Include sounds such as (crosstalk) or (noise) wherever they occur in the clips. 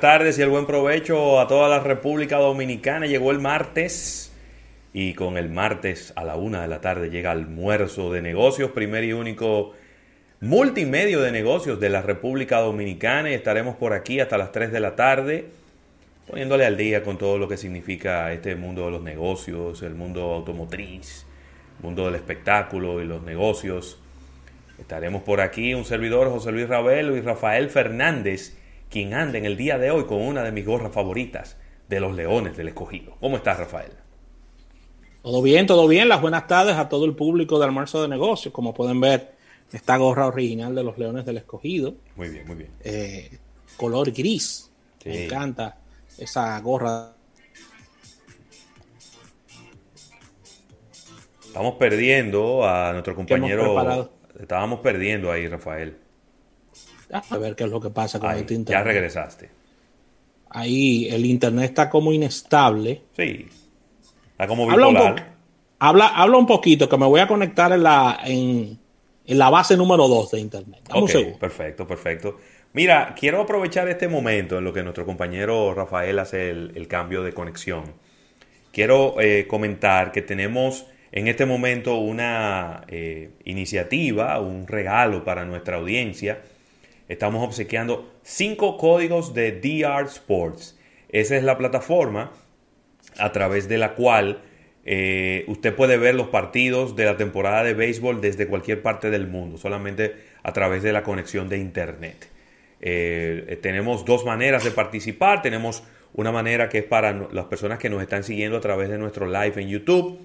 tardes y el buen provecho a toda la República Dominicana. Llegó el martes y con el martes a la una de la tarde llega almuerzo de negocios, primer y único multimedio de negocios de la República Dominicana y estaremos por aquí hasta las 3 de la tarde poniéndole al día con todo lo que significa este mundo de los negocios, el mundo automotriz, el mundo del espectáculo y los negocios. Estaremos por aquí un servidor José Luis Ravelo y Rafael Fernández quien anda en el día de hoy con una de mis gorras favoritas de los Leones del Escogido. ¿Cómo estás, Rafael? Todo bien, todo bien. Las buenas tardes a todo el público de Almuerzo de Negocios. Como pueden ver, esta gorra original de los Leones del Escogido. Muy bien, muy bien. Eh, color gris. Me encanta esa gorra. Estamos perdiendo a nuestro compañero. Estábamos perdiendo ahí, Rafael. A ver qué es lo que pasa con este internet. Ya regresaste. Ahí el internet está como inestable. Sí. Está como bipolar. Habla, habla, un poquito, que me voy a conectar en la, en, la base número 2 de internet. perfecto, perfecto. Mira, quiero aprovechar este momento en lo que nuestro compañero Rafael hace el, cambio de conexión. Quiero eh, comentar que tenemos en este momento una eh, iniciativa, un regalo para nuestra audiencia estamos obsequiando cinco códigos de DR Sports. Esa es la plataforma a través de la cual eh, usted puede ver los partidos de la temporada de béisbol desde cualquier parte del mundo, solamente a través de la conexión de Internet. Eh, tenemos dos maneras de participar. Tenemos una manera que es para las personas que nos están siguiendo a través de nuestro live en YouTube.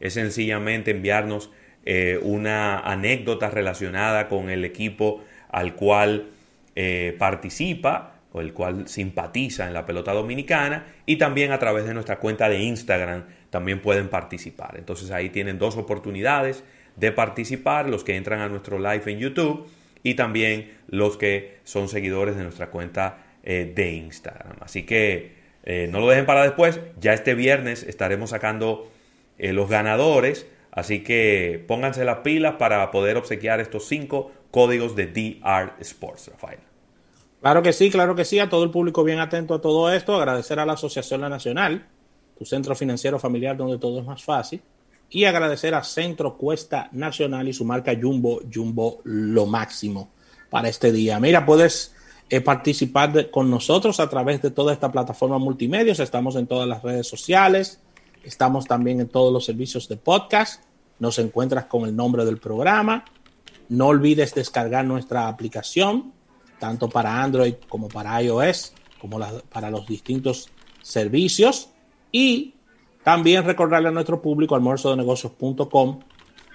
Es sencillamente enviarnos eh, una anécdota relacionada con el equipo al cual eh, participa o el cual simpatiza en la pelota dominicana y también a través de nuestra cuenta de Instagram también pueden participar. Entonces ahí tienen dos oportunidades de participar, los que entran a nuestro live en YouTube y también los que son seguidores de nuestra cuenta eh, de Instagram. Así que eh, no lo dejen para después, ya este viernes estaremos sacando los ganadores, así que pónganse las pilas para poder obsequiar estos cinco códigos de DR Sports, Rafael. Claro que sí, claro que sí, a todo el público bien atento a todo esto, agradecer a la Asociación La Nacional, tu centro financiero familiar donde todo es más fácil, y agradecer a Centro Cuesta Nacional y su marca Jumbo, Jumbo lo máximo para este día. Mira, puedes eh, participar con nosotros a través de toda esta plataforma multimedios, estamos en todas las redes sociales, estamos también en todos los servicios de podcast, nos encuentras con el nombre del programa no olvides descargar nuestra aplicación, tanto para Android como para iOS, como para los distintos servicios. Y también recordarle a nuestro público almuerzodenegocios.com,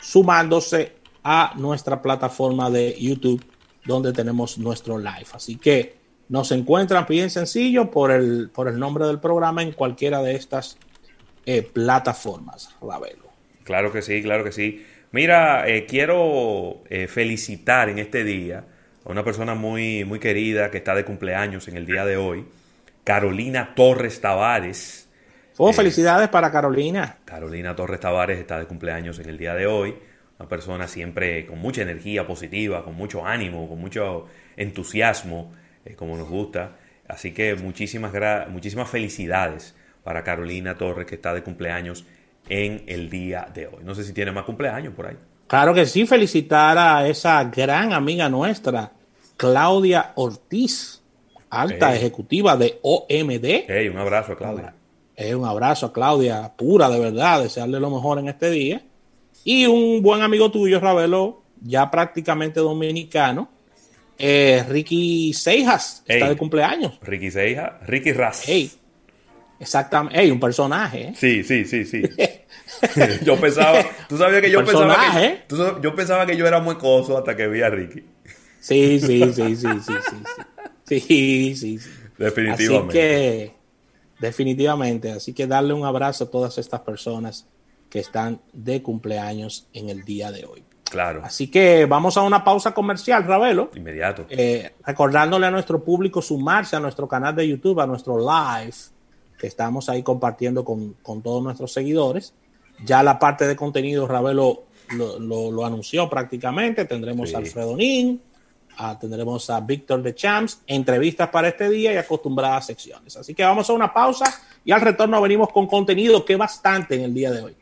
sumándose a nuestra plataforma de YouTube, donde tenemos nuestro live. Así que nos encuentran bien sencillo por el, por el nombre del programa en cualquiera de estas eh, plataformas, Ravelo. Claro que sí, claro que sí. Mira, eh, quiero eh, felicitar en este día a una persona muy, muy querida que está de cumpleaños en el día de hoy, Carolina Torres Tavares. Oh, felicidades para Carolina. Carolina Torres Tavares está de cumpleaños en el día de hoy. Una persona siempre con mucha energía positiva, con mucho ánimo, con mucho entusiasmo, eh, como nos gusta. Así que muchísimas, muchísimas felicidades para Carolina Torres que está de cumpleaños en el día de hoy. No sé si tiene más cumpleaños por ahí. Claro que sí, felicitar a esa gran amiga nuestra, Claudia Ortiz, alta ejecutiva de OMD. Hey, un abrazo a Claudia. un abrazo a Claudia, pura de verdad, desearle lo mejor en este día. Y un buen amigo tuyo, Ravelo, ya prácticamente dominicano, eh, Ricky Seijas, está de cumpleaños. Ricky Seijas, Ricky Ras. Exactamente. Hey, un personaje. ¿eh? Sí, sí, sí, sí. (laughs) (laughs) yo pensaba, tú sabías que yo pensaba que, yo pensaba que yo era muy coso hasta que vi a Ricky. Sí, sí, sí, sí, sí, sí. Sí, sí, sí. Definitivamente. Así que, definitivamente. Así que darle un abrazo a todas estas personas que están de cumpleaños en el día de hoy. Claro. Así que vamos a una pausa comercial, Ravelo. Inmediato. Eh, recordándole a nuestro público sumarse a nuestro canal de YouTube, a nuestro live que estamos ahí compartiendo con, todos nuestros seguidores. Ya la parte de contenido, Ravelo lo, lo, anunció prácticamente. Tendremos a Alfredo Nin, tendremos a Víctor de Champs, entrevistas para este día y acostumbradas secciones. Así que vamos a una pausa y al retorno venimos con contenido que bastante en el día de hoy.